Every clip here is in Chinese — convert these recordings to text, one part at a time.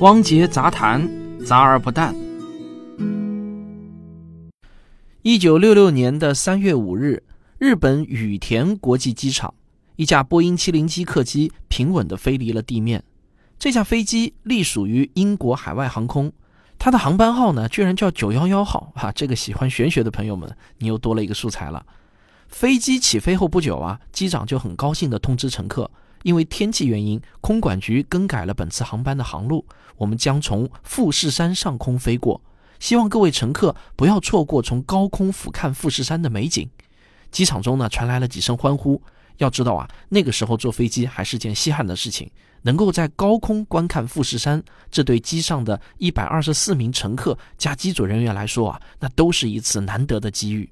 汪杰杂谈，杂而不淡。一九六六年的三月五日，日本羽田国际机场，一架波音七零七客机平稳地飞离了地面。这架飞机隶属于英国海外航空，它的航班号呢，居然叫九幺幺号啊！这个喜欢玄学的朋友们，你又多了一个素材了。飞机起飞后不久啊，机长就很高兴地通知乘客。因为天气原因，空管局更改了本次航班的航路，我们将从富士山上空飞过，希望各位乘客不要错过从高空俯瞰富士山的美景。机场中呢传来了几声欢呼。要知道啊，那个时候坐飞机还是件稀罕的事情，能够在高空观看富士山，这对机上的一百二十四名乘客加机组人员来说啊，那都是一次难得的机遇。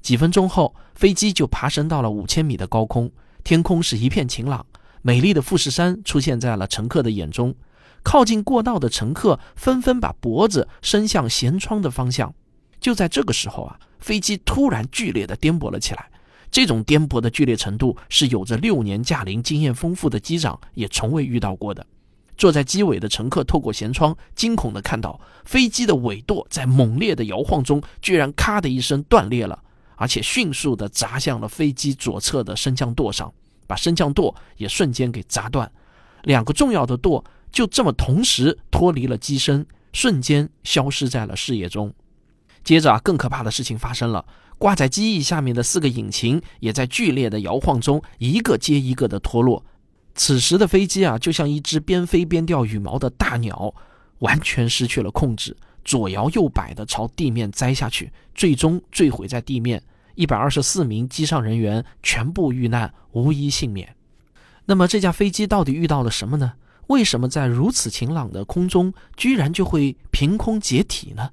几分钟后，飞机就爬升到了五千米的高空，天空是一片晴朗。美丽的富士山出现在了乘客的眼中，靠近过道的乘客纷纷把脖子伸向舷窗的方向。就在这个时候啊，飞机突然剧烈的颠簸了起来。这种颠簸的剧烈程度是有着六年驾龄、经验丰富的机长也从未遇到过的。坐在机尾的乘客透过舷窗，惊恐地看到飞机的尾舵在猛烈的摇晃中，居然咔的一声断裂了，而且迅速地砸向了飞机左侧的升降舵上。把升降舵也瞬间给砸断，两个重要的舵就这么同时脱离了机身，瞬间消失在了视野中。接着啊，更可怕的事情发生了，挂在机翼下面的四个引擎也在剧烈的摇晃中一个接一个的脱落。此时的飞机啊，就像一只边飞边掉羽毛的大鸟，完全失去了控制，左摇右摆的朝地面栽下去，最终坠毁在地面。一百二十四名机上人员全部遇难，无一幸免。那么这架飞机到底遇到了什么呢？为什么在如此晴朗的空中，居然就会凭空解体呢？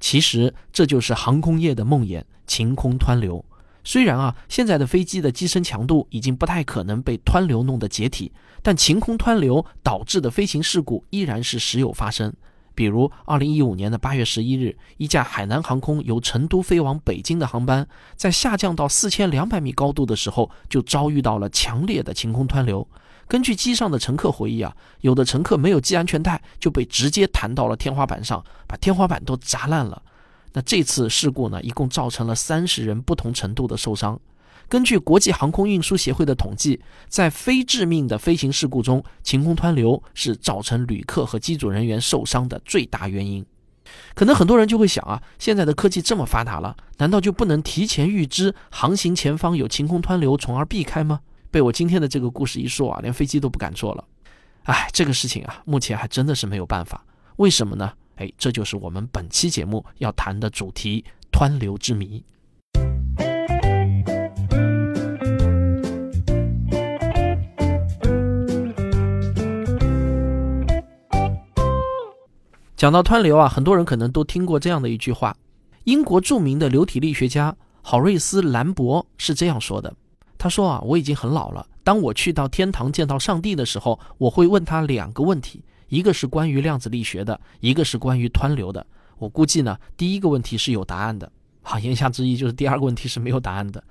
其实这就是航空业的梦魇——晴空湍流。虽然啊，现在的飞机的机身强度已经不太可能被湍流弄得解体，但晴空湍流导致的飞行事故依然是时有发生。比如，二零一五年的八月十一日，一架海南航空由成都飞往北京的航班，在下降到四千两百米高度的时候，就遭遇到了强烈的晴空湍流。根据机上的乘客回忆啊，有的乘客没有系安全带，就被直接弹到了天花板上，把天花板都砸烂了。那这次事故呢，一共造成了三十人不同程度的受伤。根据国际航空运输协会的统计，在非致命的飞行事故中，晴空湍流是造成旅客和机组人员受伤的最大原因。可能很多人就会想啊，现在的科技这么发达了，难道就不能提前预知航行前方有晴空湍流，从而避开吗？被我今天的这个故事一说啊，连飞机都不敢坐了。哎，这个事情啊，目前还真的是没有办法。为什么呢？哎，这就是我们本期节目要谈的主题——湍流之谜。讲到湍流啊，很多人可能都听过这样的一句话：英国著名的流体力学家郝瑞斯·兰博是这样说的。他说啊，我已经很老了。当我去到天堂见到上帝的时候，我会问他两个问题，一个是关于量子力学的，一个是关于湍流的。我估计呢，第一个问题是有答案的。好，言下之意就是第二个问题是没有答案的。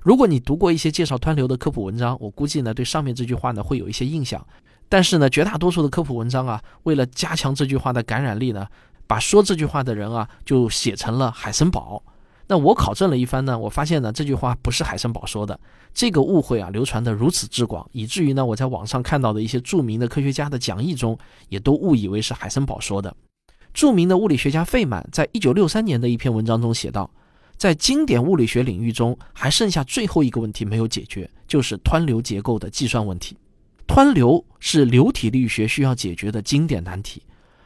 如果你读过一些介绍湍流的科普文章，我估计呢，对上面这句话呢会有一些印象。但是呢，绝大多数的科普文章啊，为了加强这句话的感染力呢，把说这句话的人啊，就写成了海森堡。那我考证了一番呢，我发现呢，这句话不是海森堡说的。这个误会啊，流传的如此之广，以至于呢，我在网上看到的一些著名的科学家的讲义中，也都误以为是海森堡说的。著名的物理学家费曼在一九六三年的一篇文章中写道，在经典物理学领域中，还剩下最后一个问题没有解决，就是湍流结构的计算问题。湍流是流体力学需要解决的经典难题。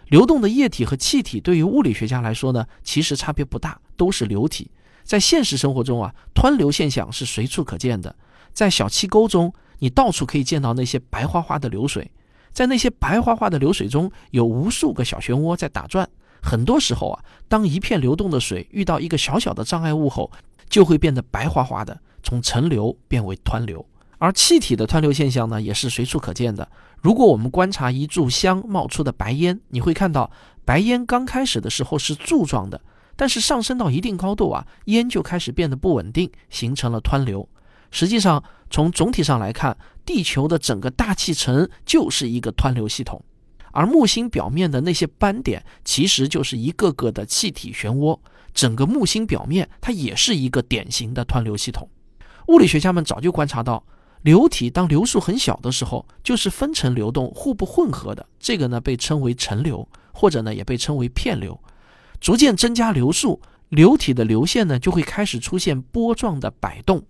流动的液体和气体对于物理学家来说呢，其实差别不大，都是流体。在现实生活中啊，湍流现象是随处可见的。在小溪沟中，你到处可以见到那些白花花的流水。在那些白花花的流水中，有无数个小漩涡在打转。很多时候啊，当一片流动的水遇到一个小小的障碍物后，就会变得白花花的，从沉流变为湍流。而气体的湍流现象呢，也是随处可见的。如果我们观察一炷香冒出的白烟，你会看到白烟刚开始的时候是柱状的，但是上升到一定高度啊，烟就开始变得不稳定，形成了湍流。实际上，从总体上来看，地球的整个大气层就是一个湍流系统，而木星表面的那些斑点其实就是一个个的气体漩涡。整个木星表面它也是一个典型的湍流系统。物理学家们早就观察到，流体当流速很小的时候，就是分层流动、互不混合的，这个呢被称为层流，或者呢也被称为片流。逐渐增加流速，流体的流线呢就会开始出现波状的摆动。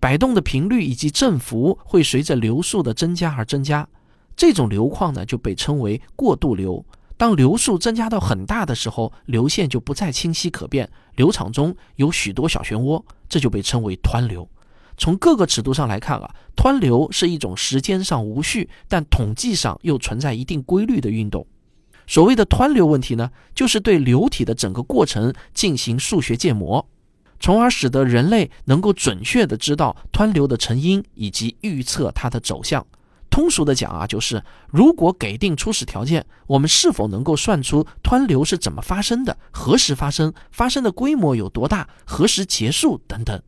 摆动的频率以及振幅会随着流速的增加而增加，这种流况呢就被称为过渡流。当流速增加到很大的时候，流线就不再清晰可辨，流场中有许多小漩涡，这就被称为湍流。从各个尺度上来看啊，湍流是一种时间上无序，但统计上又存在一定规律的运动。所谓的湍流问题呢，就是对流体的整个过程进行数学建模。从而使得人类能够准确地知道湍流的成因以及预测它的走向。通俗的讲啊，就是如果给定初始条件，我们是否能够算出湍流是怎么发生的、何时发生、发生的规模有多大、何时结束等等。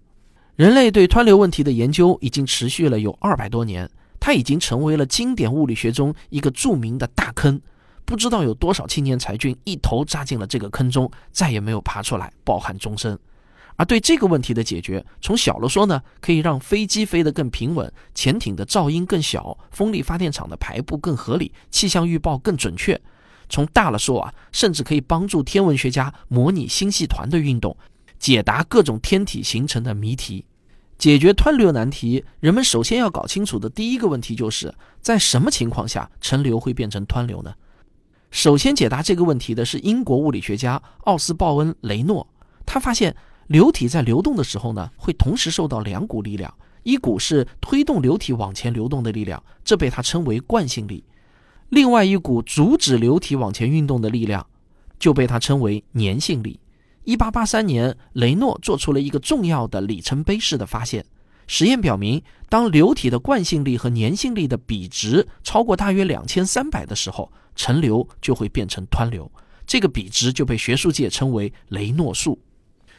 人类对湍流问题的研究已经持续了有二百多年，它已经成为了经典物理学中一个著名的大坑。不知道有多少青年才俊一头扎进了这个坑中，再也没有爬出来，抱憾终生。而对这个问题的解决，从小了说呢，可以让飞机飞得更平稳，潜艇的噪音更小，风力发电厂的排布更合理，气象预报更准确；从大了说啊，甚至可以帮助天文学家模拟星系团的运动，解答各种天体形成的谜题。解决湍流难题，人们首先要搞清楚的第一个问题，就是在什么情况下层流会变成湍流呢？首先解答这个问题的是英国物理学家奥斯鲍恩·雷诺，他发现。流体在流动的时候呢，会同时受到两股力量，一股是推动流体往前流动的力量，这被他称为惯性力；另外一股阻止流体往前运动的力量，就被他称为粘性力。一八八三年，雷诺做出了一个重要的里程碑式的发现：实验表明，当流体的惯性力和粘性力的比值超过大约两千三百的时候，层流就会变成湍流。这个比值就被学术界称为雷诺数。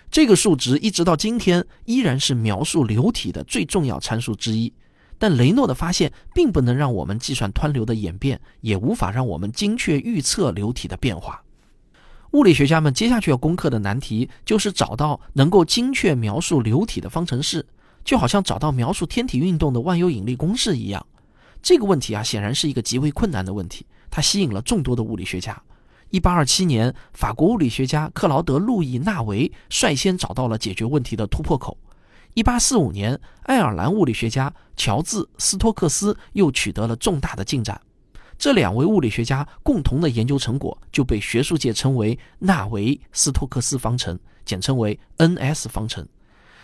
这个数值一直到今天依然是描述流体的最重要参数之一，但雷诺的发现并不能让我们计算湍流的演变，也无法让我们精确预测流体的变化。物理学家们接下去要攻克的难题就是找到能够精确描述流体的方程式，就好像找到描述天体运动的万有引力公式一样。这个问题啊，显然是一个极为困难的问题，它吸引了众多的物理学家。一八二七年，法国物理学家克劳德·路易·纳维率先找到了解决问题的突破口。一八四五年，爱尔兰物理学家乔治·斯托克斯又取得了重大的进展。这两位物理学家共同的研究成果就被学术界称为纳维斯托克斯方程，简称为 NS 方程。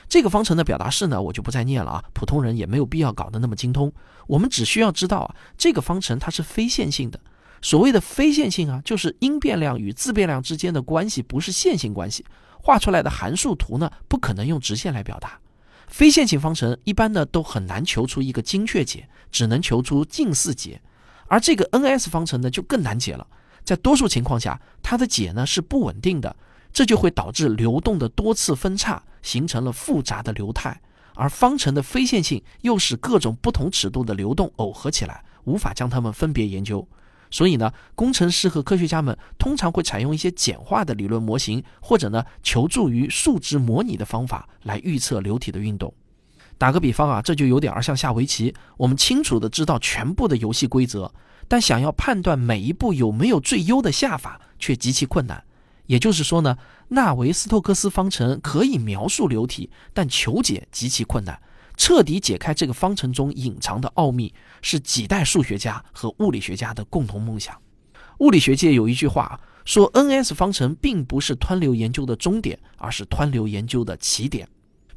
这个方程的表达式呢，我就不再念了啊，普通人也没有必要搞得那么精通。我们只需要知道啊，这个方程它是非线性的。所谓的非线性啊，就是因变量与自变量之间的关系不是线性关系，画出来的函数图呢不可能用直线来表达。非线性方程一般呢都很难求出一个精确解，只能求出近似解。而这个 NS 方程呢就更难解了，在多数情况下，它的解呢是不稳定的，这就会导致流动的多次分叉，形成了复杂的流态。而方程的非线性又使各种不同尺度的流动耦合起来，无法将它们分别研究。所以呢，工程师和科学家们通常会采用一些简化的理论模型，或者呢，求助于数值模拟的方法来预测流体的运动。打个比方啊，这就有点儿像下围棋，我们清楚的知道全部的游戏规则，但想要判断每一步有没有最优的下法却极其困难。也就是说呢，纳维斯托克斯方程可以描述流体，但求解极其困难。彻底解开这个方程中隐藏的奥秘，是几代数学家和物理学家的共同梦想。物理学界有一句话说：“NS 方程并不是湍流研究的终点，而是湍流研究的起点。”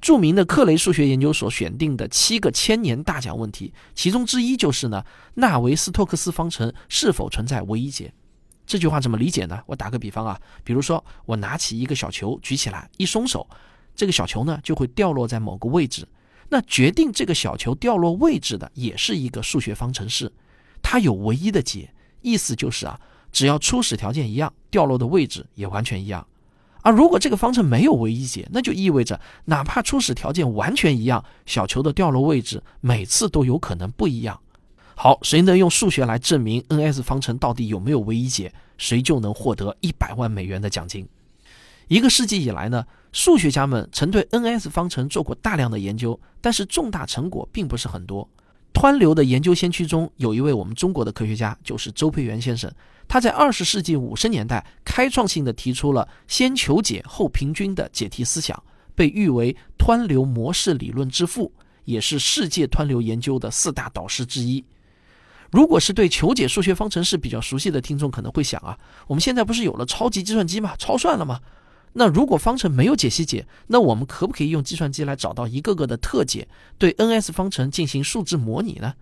著名的克雷数学研究所选定的七个千年大奖问题，其中之一就是呢，纳维斯托克斯方程是否存在唯一解？这句话怎么理解呢？我打个比方啊，比如说我拿起一个小球举起来，一松手，这个小球呢就会掉落在某个位置。那决定这个小球掉落位置的也是一个数学方程式，它有唯一的解，意思就是啊，只要初始条件一样，掉落的位置也完全一样。而如果这个方程没有唯一解，那就意味着哪怕初始条件完全一样，小球的掉落位置每次都有可能不一样。好，谁能用数学来证明 n-s 方程到底有没有唯一解，谁就能获得一百万美元的奖金。一个世纪以来呢，数学家们曾对 n-s 方程做过大量的研究，但是重大成果并不是很多。湍流的研究先驱中有一位我们中国的科学家，就是周培源先生。他在二十世纪五十年代开创性的提出了“先求解后平均”的解题思想，被誉为湍流模式理论之父，也是世界湍流研究的四大导师之一。如果是对求解数学方程式比较熟悉的听众，可能会想啊，我们现在不是有了超级计算机吗？超算了吗？那如果方程没有解析解，那我们可不可以用计算机来找到一个个的特解，对 n-s 方程进行数字模拟呢？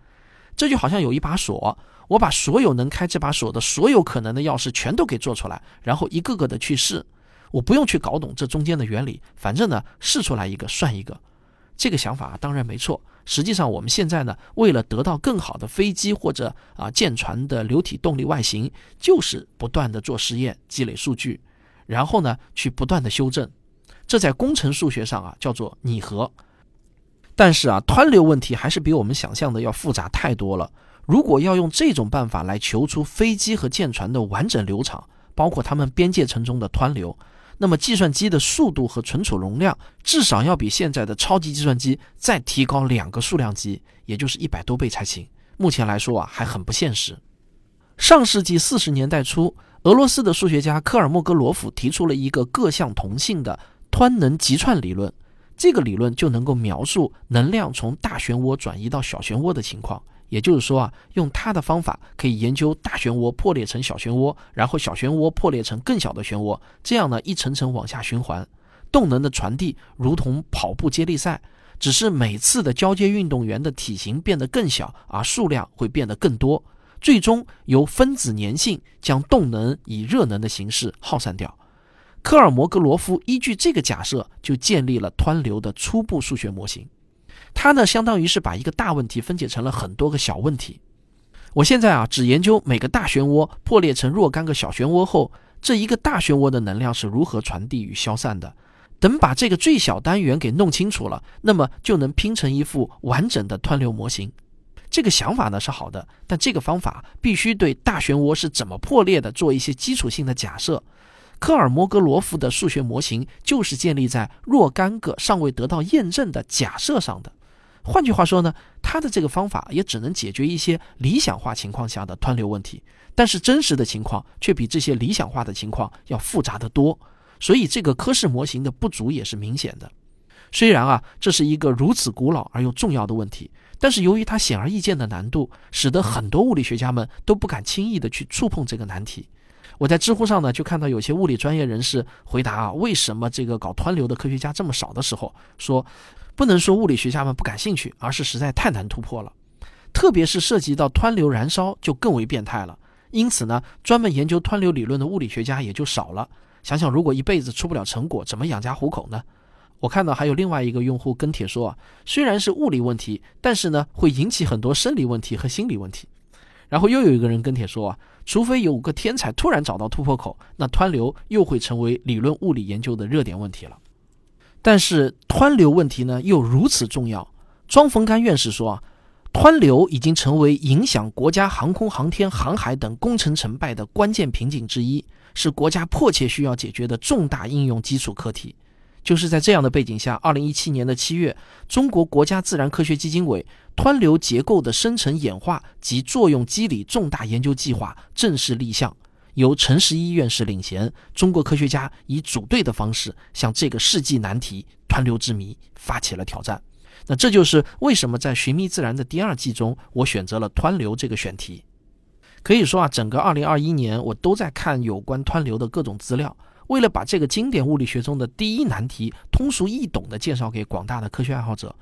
这就好像有一把锁。我把所有能开这把锁的所有可能的钥匙全都给做出来，然后一个个的去试，我不用去搞懂这中间的原理，反正呢试出来一个算一个。这个想法当然没错。实际上我们现在呢，为了得到更好的飞机或者啊舰船的流体动力外形，就是不断的做实验，积累数据，然后呢去不断的修正。这在工程数学上啊叫做拟合。但是啊，湍流问题还是比我们想象的要复杂太多了。如果要用这种办法来求出飞机和舰船的完整流场，包括它们边界层中的湍流，那么计算机的速度和存储容量至少要比现在的超级计算机再提高两个数量级，也就是一百多倍才行。目前来说啊，还很不现实。上世纪四十年代初，俄罗斯的数学家科尔莫格罗夫提出了一个各项同性的湍能急串理论，这个理论就能够描述能量从大漩涡转移到小漩涡的情况。也就是说啊，用他的方法可以研究大漩涡破裂成小漩涡，然后小漩涡破裂成更小的漩涡，这样呢一层层往下循环，动能的传递如同跑步接力赛，只是每次的交接运动员的体型变得更小，而数量会变得更多，最终由分子粘性将动能以热能的形式耗散掉。科尔摩格罗夫依据这个假设，就建立了湍流的初步数学模型。它呢，相当于是把一个大问题分解成了很多个小问题。我现在啊，只研究每个大漩涡破裂成若干个小漩涡后，这一个大漩涡的能量是如何传递与消散的。等把这个最小单元给弄清楚了，那么就能拼成一副完整的湍流模型。这个想法呢是好的，但这个方法必须对大漩涡是怎么破裂的做一些基础性的假设。科尔摩格罗夫的数学模型就是建立在若干个尚未得到验证的假设上的。换句话说呢，他的这个方法也只能解决一些理想化情况下的湍流问题，但是真实的情况却比这些理想化的情况要复杂得多，所以这个科氏模型的不足也是明显的。虽然啊，这是一个如此古老而又重要的问题，但是由于它显而易见的难度，使得很多物理学家们都不敢轻易的去触碰这个难题。我在知乎上呢，就看到有些物理专业人士回答啊，为什么这个搞湍流的科学家这么少的时候，说。不能说物理学家们不感兴趣，而是实在太难突破了。特别是涉及到湍流燃烧，就更为变态了。因此呢，专门研究湍流理论的物理学家也就少了。想想如果一辈子出不了成果，怎么养家糊口呢？我看到还有另外一个用户跟帖说啊，虽然是物理问题，但是呢会引起很多生理问题和心理问题。然后又有一个人跟帖说啊，除非有个天才突然找到突破口，那湍流又会成为理论物理研究的热点问题了。但是湍流问题呢又如此重要。庄逢干院士说啊，湍流已经成为影响国家航空航天航海等工程成败的关键瓶颈之一，是国家迫切需要解决的重大应用基础课题。就是在这样的背景下，二零一七年的七月，中国国家自然科学基金委湍流结构的生成演化及作用机理重大研究计划正式立项。由陈十一院士领衔，中国科学家以组队的方式向这个世纪难题——湍流之谜发起了挑战。那这就是为什么在《寻觅自然》的第二季中，我选择了湍流这个选题。可以说啊，整个2021年我都在看有关湍流的各种资料，为了把这个经典物理学中的第一难题通俗易懂地介绍给广大的科学爱好者。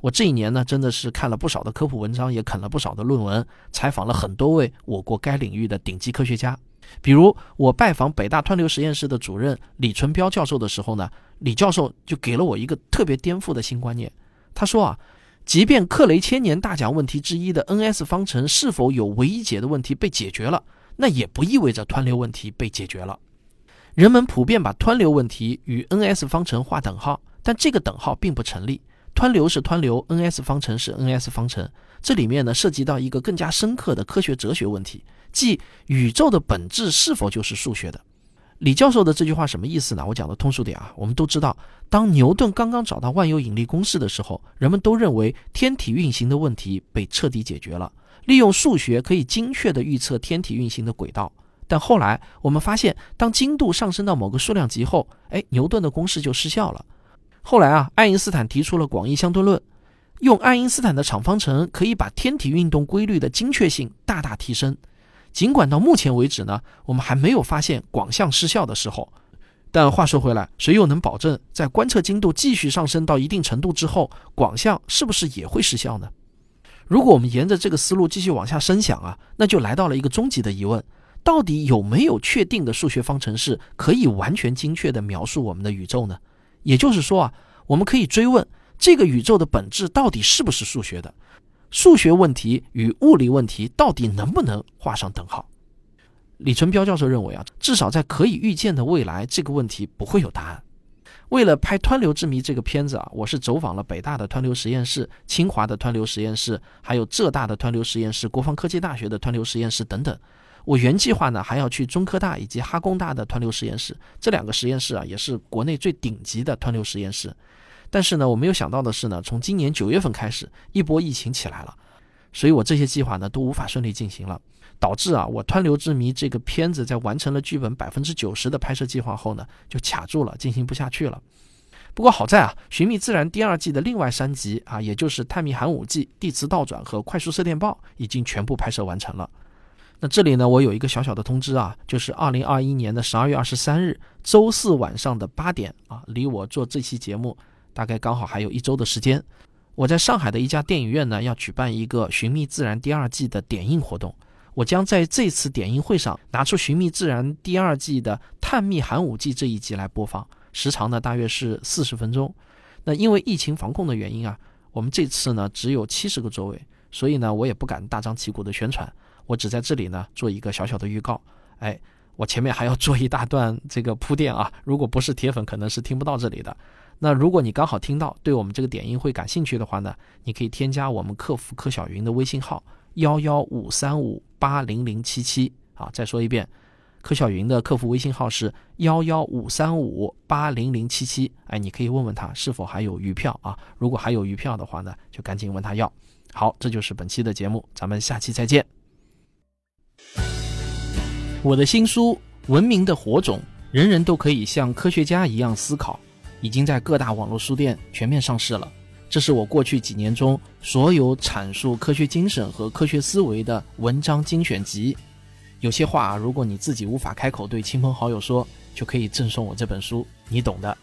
我这一年呢，真的是看了不少的科普文章，也啃了不少的论文，采访了很多位我国该领域的顶级科学家。比如我拜访北大湍流实验室的主任李纯彪教授的时候呢，李教授就给了我一个特别颠覆的新观念。他说啊，即便克雷千年大奖问题之一的 n-s 方程是否有唯一解的问题被解决了，那也不意味着湍流问题被解决了。人们普遍把湍流问题与 n-s 方程画等号，但这个等号并不成立。湍流是湍流，n-s 方程是 n-s 方程。这里面呢，涉及到一个更加深刻的科学哲学问题，即宇宙的本质是否就是数学的？李教授的这句话什么意思呢？我讲的通俗点啊，我们都知道，当牛顿刚刚找到万有引力公式的时候，人们都认为天体运行的问题被彻底解决了，利用数学可以精确地预测天体运行的轨道。但后来我们发现，当精度上升到某个数量级后，哎，牛顿的公式就失效了。后来啊，爱因斯坦提出了广义相对论。用爱因斯坦的场方程可以把天体运动规律的精确性大大提升。尽管到目前为止呢，我们还没有发现广相失效的时候。但话说回来，谁又能保证在观测精度继续上升到一定程度之后，广相是不是也会失效呢？如果我们沿着这个思路继续往下深想啊，那就来到了一个终极的疑问：到底有没有确定的数学方程式可以完全精确地描述我们的宇宙呢？也就是说啊，我们可以追问。这个宇宙的本质到底是不是数学的？数学问题与物理问题到底能不能画上等号？李春彪教授认为啊，至少在可以预见的未来，这个问题不会有答案。为了拍《湍流之谜》这个片子啊，我是走访了北大的湍流实验室、清华的湍流实验室，还有浙大的湍流实验室、国防科技大学的湍流实验室等等。我原计划呢，还要去中科大以及哈工大的湍流实验室，这两个实验室啊，也是国内最顶级的湍流实验室。但是呢，我没有想到的是呢，从今年九月份开始，一波疫情起来了，所以我这些计划呢都无法顺利进行了，导致啊，我《湍流之谜》这个片子在完成了剧本百分之九十的拍摄计划后呢，就卡住了，进行不下去了。不过好在啊，《寻觅自然》第二季的另外三集啊，也就是《探秘寒武纪》《地磁倒转》和《快速射电报》已经全部拍摄完成了。那这里呢，我有一个小小的通知啊，就是二零二一年的十二月二十三日周四晚上的八点啊，离我做这期节目。大概刚好还有一周的时间，我在上海的一家电影院呢，要举办一个《寻觅自然》第二季的点映活动。我将在这次点映会上拿出《寻觅自然》第二季的《探秘寒武纪》这一集来播放，时长呢大约是四十分钟。那因为疫情防控的原因啊，我们这次呢只有七十个座位，所以呢我也不敢大张旗鼓的宣传，我只在这里呢做一个小小的预告。哎，我前面还要做一大段这个铺垫啊，如果不是铁粉，可能是听不到这里的。那如果你刚好听到，对我们这个点映会感兴趣的话呢，你可以添加我们客服柯小云的微信号幺幺五三五八零零七七啊。再说一遍，柯小云的客服微信号是幺幺五三五八零零七七。哎，你可以问问他是否还有余票啊？如果还有余票的话呢，就赶紧问他要。好，这就是本期的节目，咱们下期再见。我的新书《文明的火种》，人人都可以像科学家一样思考。已经在各大网络书店全面上市了。这是我过去几年中所有阐述科学精神和科学思维的文章精选集。有些话，如果你自己无法开口对亲朋好友说，就可以赠送我这本书，你懂的。